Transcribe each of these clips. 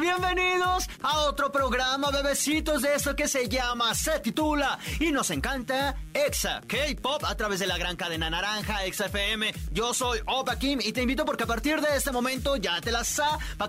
Bienvenidos a otro programa, bebecitos, de esto que se llama, se titula y nos encanta Exa K-Pop a través de la gran cadena naranja Exa FM. Yo soy Opa Kim y te invito porque a partir de este momento ya te la sa. ¿Pa'.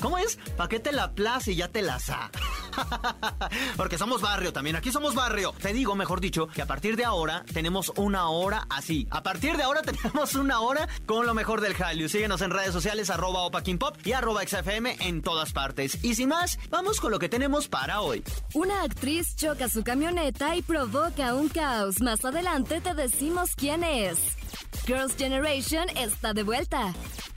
¿Cómo es? ¿Pa' la plaza y ya te la sa? porque somos barrio también, aquí somos barrio. Te digo, mejor dicho, que a partir de ahora tenemos una hora así. A partir de ahora tenemos una hora con lo mejor del Hallyu. Síguenos en redes sociales, arroba Kim Pop y arroba XFM en todas partes. Y sin más, vamos con lo que tenemos para hoy. Una actriz choca su camioneta y provoca un caos. Más adelante te decimos quién es. Girls' Generation está de vuelta.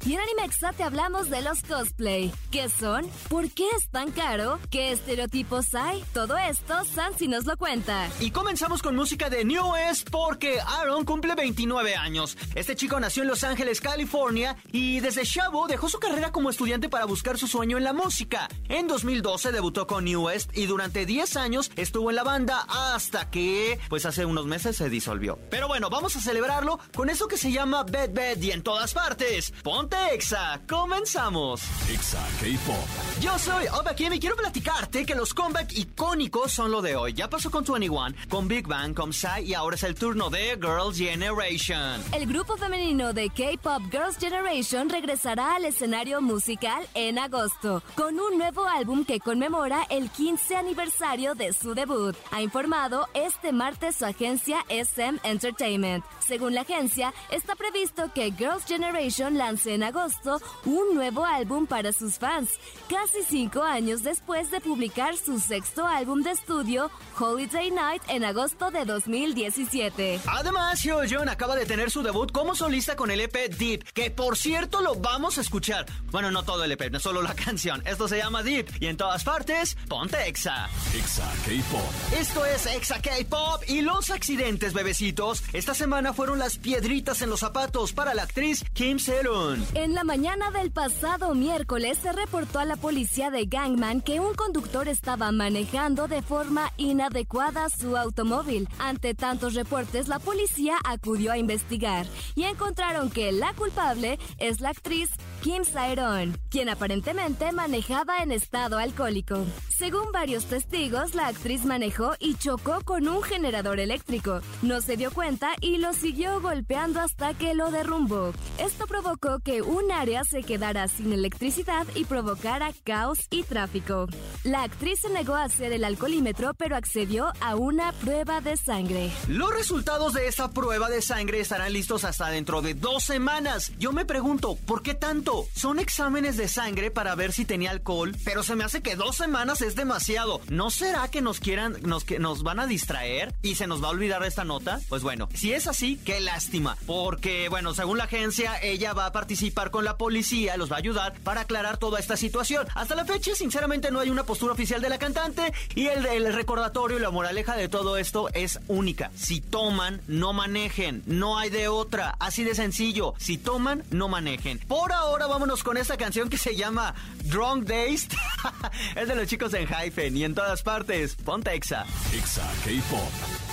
Y en Animexa te hablamos de los cosplay. ¿Qué son? ¿Por qué es tan caro? ¿Qué estereotipos hay? Todo esto, Sansi nos lo cuenta. Y comenzamos con música de New West porque Aaron cumple 29 años. Este chico nació en Los Ángeles, California y desde chavo dejó su carrera como estudiante para buscar su sueño en la música. En 2012 debutó con New West y durante 10 años estuvo en la banda hasta que, pues hace unos meses se disolvió. Pero bueno, vamos a celebrarlo con eso que se llama Bed Bed y en todas partes. Ponte Exa, comenzamos. Exa K-Pop. Yo soy Oba Kim y quiero platicarte que los comeback icónicos son lo de hoy. Ya pasó con 21, con Big Bang, con Psy y ahora es el turno de Girls' Generation. El grupo femenino de K-Pop Girls' Generation regresará al escenario musical en agosto con un nuevo álbum que conmemora el 15 aniversario de su debut. Ha informado este martes su agencia SM Entertainment. Según la agencia, está previsto que Girls' Generation lance en agosto un nuevo álbum para sus fans, casi cinco años después de publicar su sexto álbum de estudio, Holiday Night, en agosto de 2017. Además, Hyojun acaba de tener su debut como solista con el EP Deep, que por cierto lo vamos a escuchar. Bueno, no todo el EP, no solo la canción. Esto se llama Deep y en todas partes, ponte Exa. Exa K-Pop. Esto es Exa K-Pop y los accidentes, bebecitos. Esta semana fueron las piedritas en los zapatos para la actriz Kim Se-eun. En la mañana del pasado miércoles se reportó a la policía de Gangman que un conductor estaba manejando de forma inadecuada su automóvil. Ante tantos reportes, la policía acudió a investigar y encontraron que la culpable es la actriz Kim Saeron, quien aparentemente manejaba en estado alcohólico. Según varios testigos, la actriz manejó y chocó con un generador eléctrico. No se dio cuenta y lo siguió golpeando hasta que lo derrumbó. Esto provocó que un área se quedara sin electricidad y provocara caos y tráfico. La actriz se negó a hacer el alcoholímetro, pero accedió a una prueba de sangre. Los resultados de esta prueba de sangre estarán listos hasta dentro de dos semanas. Yo me pregunto, ¿por qué tanto? Son exámenes de sangre para ver si tenía alcohol, pero se me hace que dos semanas es demasiado. ¿No será que nos quieran, nos, que nos van a distraer y se nos va a olvidar esta nota? Pues bueno, si es así, qué lástima. Porque, bueno, según la agencia, ella va a participar con la policía, los va a ayudar para aclarar toda esta situación. Hasta la fecha, sinceramente, no hay una postura oficial de la cantante y el, el recordatorio y la moraleja de todo esto es única. Si toman, no manejen. No hay de otra. Así de sencillo. Si toman, no manejen. Por ahora, vámonos con esta canción que se llama Drunk Days. es de los chicos en Hyphen y en todas partes. Ponte Exa. Exa K-Pop.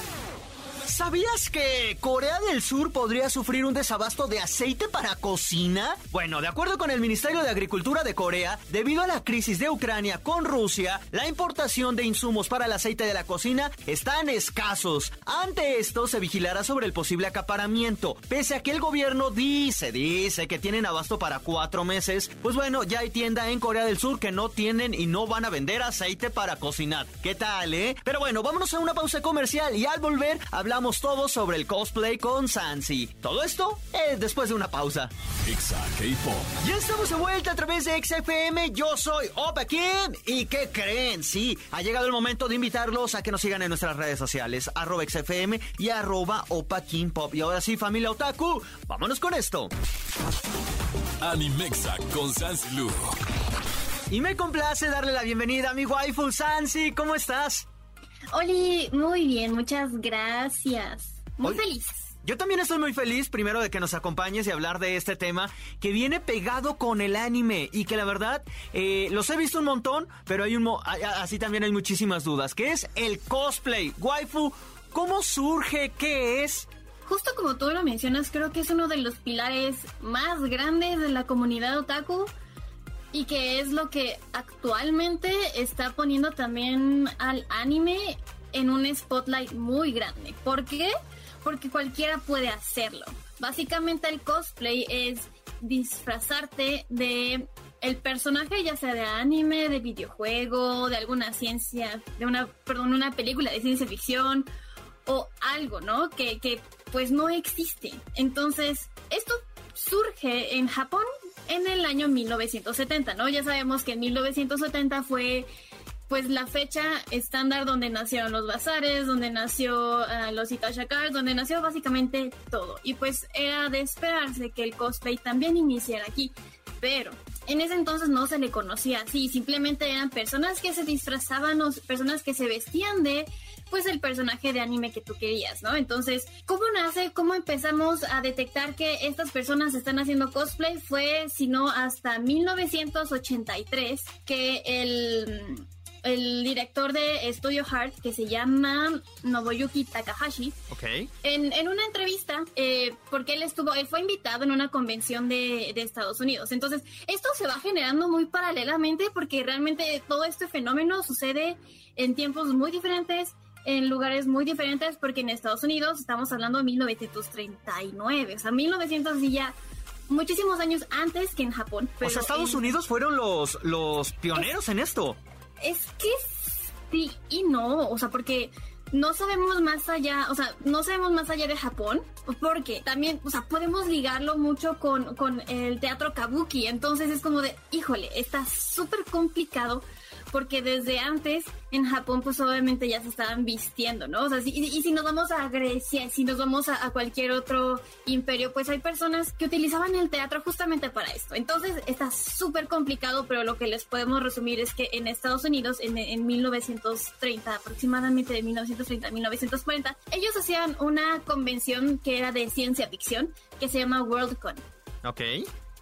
¿Sabías que Corea del Sur podría sufrir un desabasto de aceite para cocina? Bueno, de acuerdo con el Ministerio de Agricultura de Corea, debido a la crisis de Ucrania con Rusia, la importación de insumos para el aceite de la cocina están escasos. Ante esto, se vigilará sobre el posible acaparamiento. Pese a que el gobierno dice, dice que tienen abasto para cuatro meses, pues bueno, ya hay tienda en Corea del Sur que no tienen y no van a vender aceite para cocinar. ¿Qué tal, eh? Pero bueno, vámonos a una pausa comercial y al volver hablamos todo sobre el cosplay con Sansi. Todo esto es después de una pausa. Exa K-Pop. Ya estamos de vuelta a través de XFM. Yo soy Opa Kim. ¿Y qué creen? Sí, ha llegado el momento de invitarlos a que nos sigan en nuestras redes sociales, arroba XFM y arroba Opa Kim Pop. Y ahora sí, familia Otaku, vámonos con esto. Animexa con Sansi Lu. Y me complace darle la bienvenida a mi waifu Sansi. ¿Cómo estás? Oli, muy bien, muchas gracias. Muy feliz. Yo también estoy muy feliz, primero, de que nos acompañes y hablar de este tema que viene pegado con el anime y que la verdad eh, los he visto un montón, pero hay un así también hay muchísimas dudas, que es el cosplay. Waifu, ¿cómo surge? ¿Qué es? Justo como tú lo mencionas, creo que es uno de los pilares más grandes de la comunidad otaku y que es lo que actualmente está poniendo también al anime en un spotlight muy grande. ¿Por qué? Porque cualquiera puede hacerlo. Básicamente el cosplay es disfrazarte de el personaje ya sea de anime, de videojuego, de alguna ciencia, de una, perdón, una película de ciencia ficción o algo, ¿no? Que, que pues no existe. Entonces, esto surge en Japón en el año 1970, ¿no? Ya sabemos que en 1970 fue pues la fecha estándar donde nacieron los bazares, donde nació uh, los Itashakars, donde nació básicamente todo. Y pues era de esperarse que el cosplay también iniciara aquí. Pero en ese entonces no se le conocía así, simplemente eran personas que se disfrazaban o personas que se vestían de pues el personaje de anime que tú querías, ¿no? Entonces, ¿cómo nace? ¿Cómo empezamos a detectar que estas personas están haciendo cosplay? Fue, si no, hasta 1983 que el el director de Studio Heart, que se llama Nobuyuki Takahashi, okay. en, en, una entrevista, eh, porque él estuvo, él fue invitado en una convención de, de, Estados Unidos. Entonces, esto se va generando muy paralelamente porque realmente todo este fenómeno sucede en tiempos muy diferentes, en lugares muy diferentes, porque en Estados Unidos estamos hablando de 1939, o sea, 1900 y ya muchísimos años antes que en Japón. o sea, Estados Unidos fueron los, los pioneros en esto es que sí y no, o sea, porque no sabemos más allá, o sea, no sabemos más allá de Japón, porque también, o sea, podemos ligarlo mucho con, con el teatro kabuki, entonces es como de, híjole, está súper complicado porque desde antes en Japón pues obviamente ya se estaban vistiendo, ¿no? O sea, y, si nos vamos a Grecia, si nos vamos a, cualquier otro imperio, pues hay personas que utilizaban el teatro justamente para esto. Entonces está súper complicado, pero lo que les podemos resumir es que en Estados Unidos, en, en 1930, aproximadamente de 1930 a 1940, ellos hacían una convención que era de ciencia ficción, que se llama Worldcon. Ok.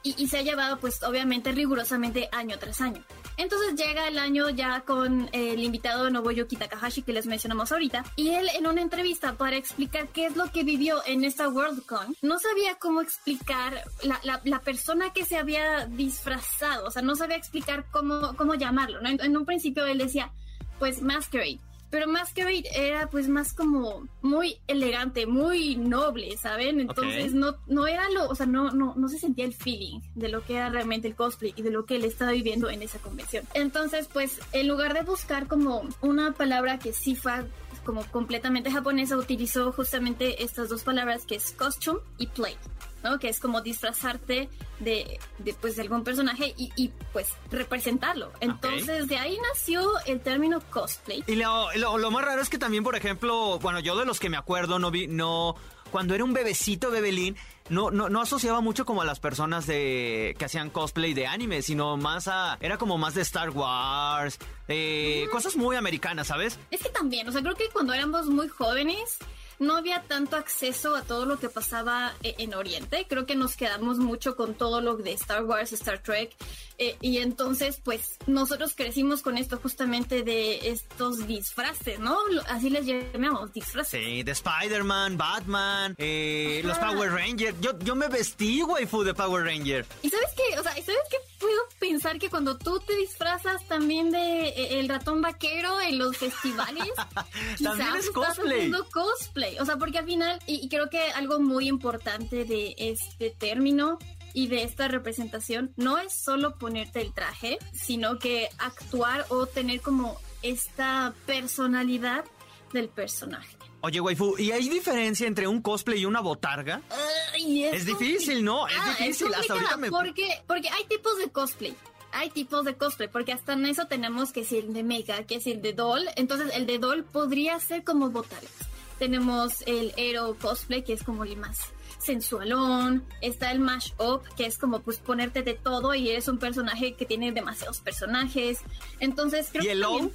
Y, y, se ha llevado pues obviamente rigurosamente año tras año. Entonces llega el año ya con el invitado Nobuyuki Takahashi que les mencionamos ahorita y él en una entrevista para explicar qué es lo que vivió en esta Worldcon no sabía cómo explicar la, la, persona que se había disfrazado, o sea, no sabía explicar cómo, cómo llamarlo. ¿no? En un principio él decía, pues Masquerade pero Masquerade era pues más como muy elegante, muy noble, ¿saben? Entonces no, no era lo, o sea, no, no, no se sentía el feeling de lo que era realmente el cosplay y de lo que él estaba viviendo en esa convención. Entonces, pues, en lugar de buscar como una palabra que sí fue como completamente japonesa, utilizó justamente estas dos palabras que es costume y play. ¿No? Que es como disfrazarte de, de, pues, de algún personaje y, y, pues representarlo. Entonces de ahí nació el término cosplay. Y lo, lo, lo, más raro es que también, por ejemplo, bueno, yo de los que me acuerdo no vi, no, cuando era un bebecito bebelín, no, no, no asociaba mucho como a las personas de que hacían cosplay de anime, sino más a, era como más de Star Wars, eh, mm. cosas muy americanas, ¿sabes? Es que también, o sea, creo que cuando éramos muy jóvenes, no había tanto acceso a todo lo que pasaba eh, en Oriente. Creo que nos quedamos mucho con todo lo de Star Wars, Star Trek. Eh, y entonces, pues, nosotros crecimos con esto justamente de estos disfraces, ¿no? Así les llamamos, disfraces. Sí, de Spider-Man, Batman, eh, los Power Rangers. Yo, yo me vestí, waifu, de Power Ranger. ¿Y sabes qué? O sea, ¿sabes qué? Puedo pensar que cuando tú te disfrazas también de el ratón vaquero en los festivales, también es cosplay. Estás cosplay. O sea, porque al final, y, y creo que algo muy importante de este término y de esta representación no es solo ponerte el traje, sino que actuar o tener como esta personalidad del personaje. Oye, waifu, ¿y hay diferencia entre un cosplay y una botarga? Ay, es, es difícil, ¿no? Es ah, difícil. Es Hasta ahorita me... porque, porque hay tipos de cosplay. Hay tipos de cosplay, porque hasta en eso tenemos que decir el de Mega, que es el de Doll. Entonces, el de Doll podría ser como botargas. Tenemos el Hero cosplay, que es como el más sensualón, está el mash up, que es como pues ponerte de todo y eres un personaje que tiene demasiados personajes. Entonces creo ¿Y el que low?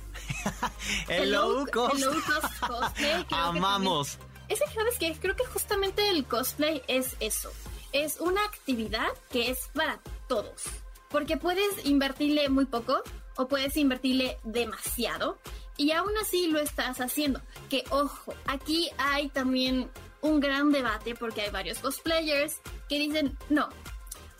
el, low cost. El low cost cosplay. Amamos. es que, ¿sabes qué? Creo que justamente el cosplay es eso. Es una actividad que es para todos. Porque puedes invertirle muy poco o puedes invertirle demasiado y aún así lo estás haciendo. Que ojo, aquí hay también un gran debate porque hay varios cosplayers que dicen, no,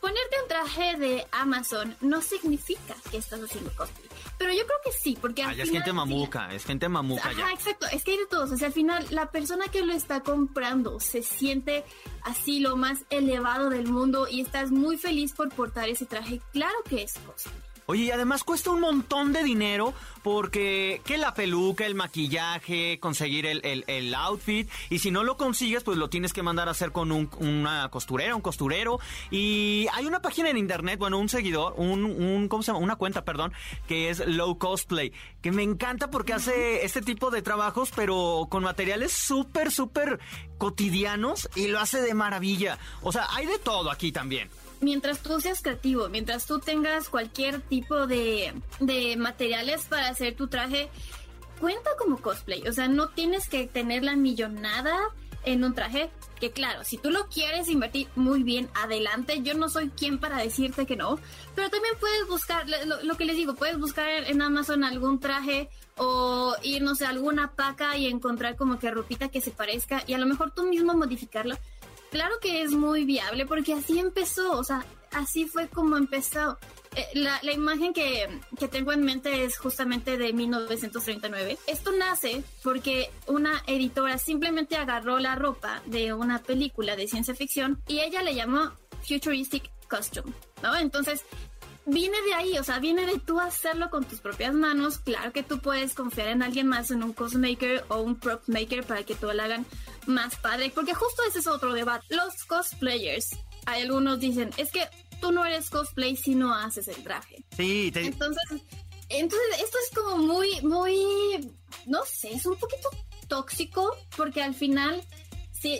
ponerte un traje de Amazon no significa que estás haciendo cosplay. Pero yo creo que sí, porque al es gente mamuca, es gente mamuca ya. exacto, es que hay de todos. O sea, al final, la persona que lo está comprando se siente así lo más elevado del mundo y estás muy feliz por portar ese traje. Claro que es cosplay. Oye, y además cuesta un montón de dinero porque que la peluca, el maquillaje, conseguir el, el, outfit. Y si no lo consigues, pues lo tienes que mandar a hacer con un, una costurera, un costurero. Y hay una página en internet, bueno, un seguidor, un, un, ¿cómo se llama? Una cuenta, perdón, que es Low Cosplay, que me encanta porque hace este tipo de trabajos, pero con materiales súper, súper cotidianos y lo hace de maravilla. O sea, hay de todo aquí también mientras tú seas creativo, mientras tú tengas cualquier tipo de, de materiales para hacer tu traje, cuenta como cosplay. O sea, no tienes que tener la millonada en un traje. Que claro, si tú lo quieres invertir muy bien, adelante. Yo no soy quien para decirte que no. Pero también puedes buscar, lo, que les digo, puedes buscar en Amazon algún traje o ir, no sé, alguna paca y encontrar como que ropita que se parezca y a lo mejor tú mismo modificarla claro que es muy viable porque así empezó, o sea, así fue como empezó. Eh, la, imagen que, que, tengo en mente es justamente de 1939. Esto nace porque una editora simplemente agarró la ropa de una película de ciencia ficción y ella le llamó Futuristic Costume, ¿no? Entonces, viene de ahí, o sea, viene de tú hacerlo con tus propias manos. Claro que tú puedes confiar en alguien más, en un cosmaker o un prop maker para que todo lo hagan más padre, porque justo ese es otro debate. Los cosplayers, hay algunos dicen, es que tú no eres cosplay si no haces el traje. Sí, entonces, entonces esto es como muy, muy, no sé, es un poquito tóxico porque al final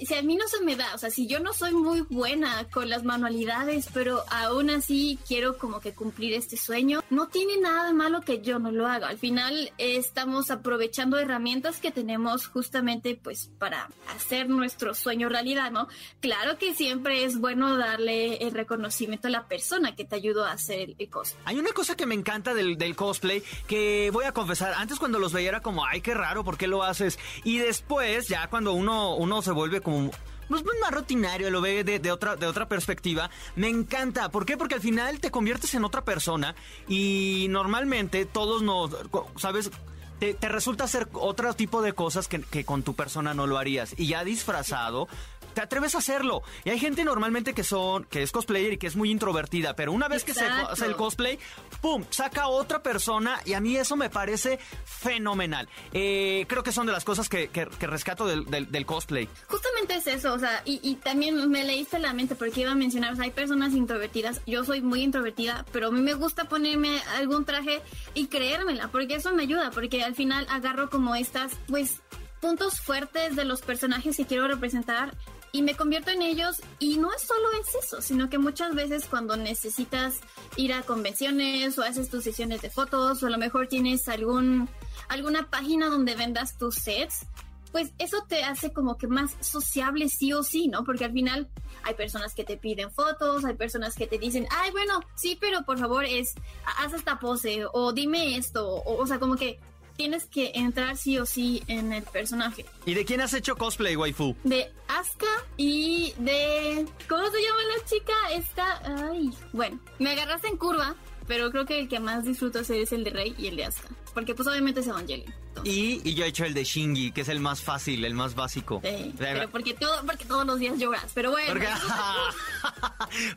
si, a mí no se me da, o sea, si yo no soy muy buena con las manualidades, pero aún así quiero como que cumplir este sueño, no tiene nada de malo que yo no lo haga. Al final estamos aprovechando herramientas que tenemos justamente pues para hacer nuestro sueño realidad, ¿no? Claro que siempre es bueno darle el reconocimiento a la persona que te ayudó a hacer el cosplay. Hay una cosa que me encanta del, cosplay que voy a confesar, antes cuando los veía era como, ay, qué raro, ¿por qué lo haces? Y después, ya cuando uno, uno se vuelve como pues más rutinario, lo ve de, otra, de otra perspectiva. Me encanta. ¿Por qué? Porque al final te conviertes en otra persona y normalmente todos nos, ¿sabes? Te, resulta hacer otro tipo de cosas que, con tu persona no lo harías. Y ya disfrazado, te atreves a hacerlo. Y hay gente normalmente que son, que es cosplayer y que es muy introvertida, pero una vez que se hace el cosplay, ¡pum! saca otra persona y a mí eso me parece fenomenal. Eh, creo que son de las cosas que, rescato del, cosplay. Justamente es eso, o sea, y, también me leíste la mente porque iba a mencionar, o sea, hay personas introvertidas, yo soy muy introvertida, pero a mí me gusta ponerme algún traje y creérmela, porque eso me ayuda, porque al final agarro como estas, pues, puntos fuertes de los personajes que quiero representar y me convierto en ellos y no es solo es eso, sino que muchas veces cuando necesitas ir a convenciones o haces tus sesiones de fotos o a lo mejor tienes algún alguna página donde vendas tus sets, pues eso te hace como que más sociable sí o sí, ¿no? Porque al final hay personas que te piden fotos, hay personas que te dicen, ay, bueno, sí, pero por favor es, haz esta pose o dime esto, o, o sea, como que tienes que entrar sí o sí en el personaje. ¿Y de quién has hecho cosplay, waifu? De Asuka y de... ¿Cómo se llama la chica? Esta... Ay, bueno, me agarraste en curva, pero creo que el que más disfruto hacer es el de Rey y el de Asuka. Porque pues obviamente es Evangelion. Y, y, yo he hecho el de Shinji, que es el más fácil, el más básico. Sí, pero porque, todo, porque todos los días lloras, pero bueno.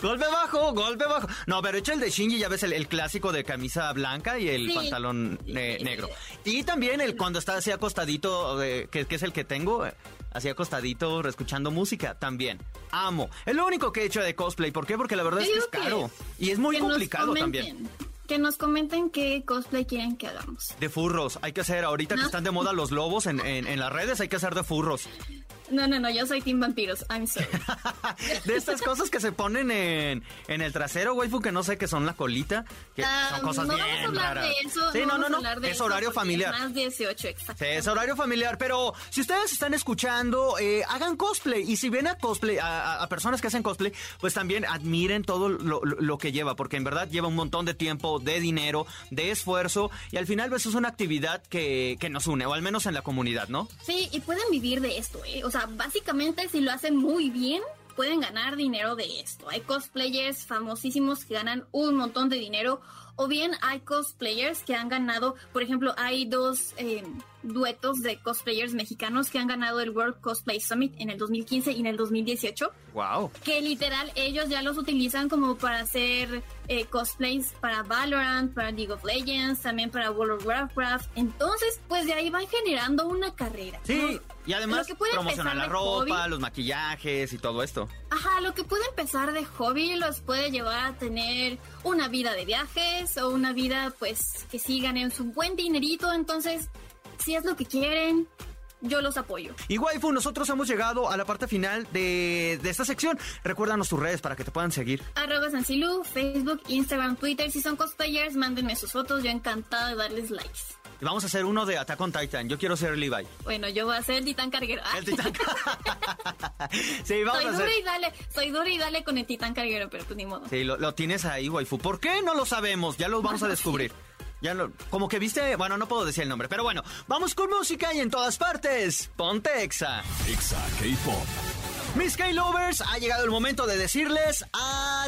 golpe bajo, golpe bajo. No, pero he hecho el de Shinji, ya ves el, clásico de camisa blanca y el pantalón negro. Y también el cuando está así acostadito, que, que, es el que tengo, así acostadito, escuchando música, también. Amo. Es lo único que he hecho de cosplay. ¿Por qué? Porque la verdad es que es caro. Y es muy complicado también que nos comenten qué cosplay quieren que hagamos. De furros, hay que hacer, ahorita que están de moda los lobos en, en, las redes, hay que hacer de furros. No, no, no, yo soy Team Vampiros. I'm sorry. de estas cosas que se ponen en, en el trasero, waifu, que no sé qué son la colita. Que Ah, son cosas no bien vamos a hablar raras. de eso. Sí, no, no, no. de Es horario familiar. Más 18, exacto. Sí, es horario familiar, pero si ustedes están escuchando, eh, hagan cosplay. Y si ven a cosplay, a, a- a personas que hacen cosplay, pues también admiren todo lo, lo- lo que lleva, porque en verdad lleva un montón de tiempo, de dinero, de esfuerzo, y al final pues es una actividad que, que nos une, o al menos en la comunidad, ¿no? Sí, y pueden vivir de esto, ¿eh? O sea, básicamente si lo hacen muy bien, pueden ganar dinero de esto. Hay cosplayers famosísimos que ganan un montón de dinero, o bien hay cosplayers que han ganado, por ejemplo, hay dos eh, duetos de cosplayers mexicanos que han ganado el World Cosplay Summit en el 2015 y en el 2018 Wow. que literal ellos ya los utilizan como para hacer eh, cosplays para Valorant, para League of Legends, también para World of Warcraft. Entonces, pues de ahí van generando una carrera. Sí, ¿no? y además promocionar la ropa, hobby. los maquillajes y todo esto. Ajá, lo que puede empezar de hobby los puede llevar a tener una vida de viajes o una vida pues que sí ganen su buen dinerito. Entonces, si es lo que quieren, yo los apoyo. Y waifu, nosotros hemos llegado a la parte final de, de esta sección. Recuérdanos tus redes para que te puedan seguir. Arroba Sancilu, Facebook, Instagram, Twitter. Si son cosplayers, mándenme sus fotos. Yo encantada de darles likes. Y vamos a hacer uno de Attack on Titan. Yo quiero ser Levi. Bueno, yo voy a ser el titán carguero. El titán. sí, vamos soy a dura y dale, soy dura y dale con el titán carguero, pero pues ni modo. Sí, lo, lo tienes ahí, waifu. ¿Por qué? No lo sabemos. Ya lo vamos a descubrir. Ya lo, como que viste, bueno, no puedo decir el nombre, pero bueno, vamos con música y en todas partes. Ponte Exa. Exa K-Pop. Mis K-Lovers, ha llegado el momento de decirles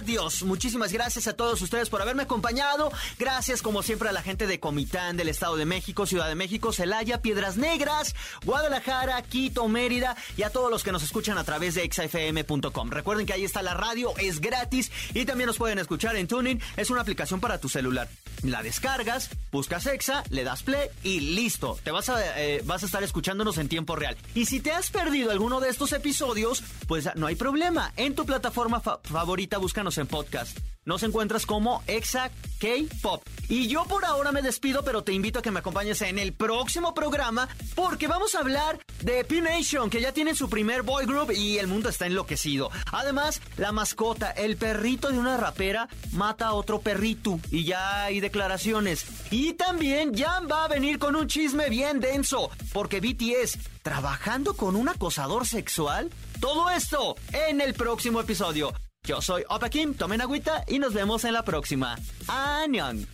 adiós. Muchísimas gracias a todos ustedes por haberme acompañado. Gracias, como siempre, a la gente de Comitán, del Estado de México, Ciudad de México, Celaya, Piedras Negras, Guadalajara, Quito, Mérida y a todos los que nos escuchan a través de exafm.com. Recuerden que ahí está la radio, es gratis y también nos pueden escuchar en Tuning. Es una aplicación para tu celular. La descargas, buscas Exa, le das play y listo. Te vas a, eh, vas a estar escuchándonos en tiempo real. Y si te has perdido alguno de estos episodios, pues no hay problema. En tu plataforma fa- favorita búscanos en podcast. Nos encuentras como Exa K-Pop. Y yo por ahora me despido, pero te invito a que me acompañes en el próximo programa porque vamos a hablar de P-Nation, que ya tienen su primer boy group y el mundo está enloquecido. Además, la mascota, el perrito de una rapera, mata a otro perrito y ya hay declaraciones. Y también Jan va a venir con un chisme bien denso, porque BTS trabajando con un acosador sexual. Todo esto en el próximo episodio. Yo soy Opa Kim, tomen agüita y nos vemos en la próxima. ¡Añón!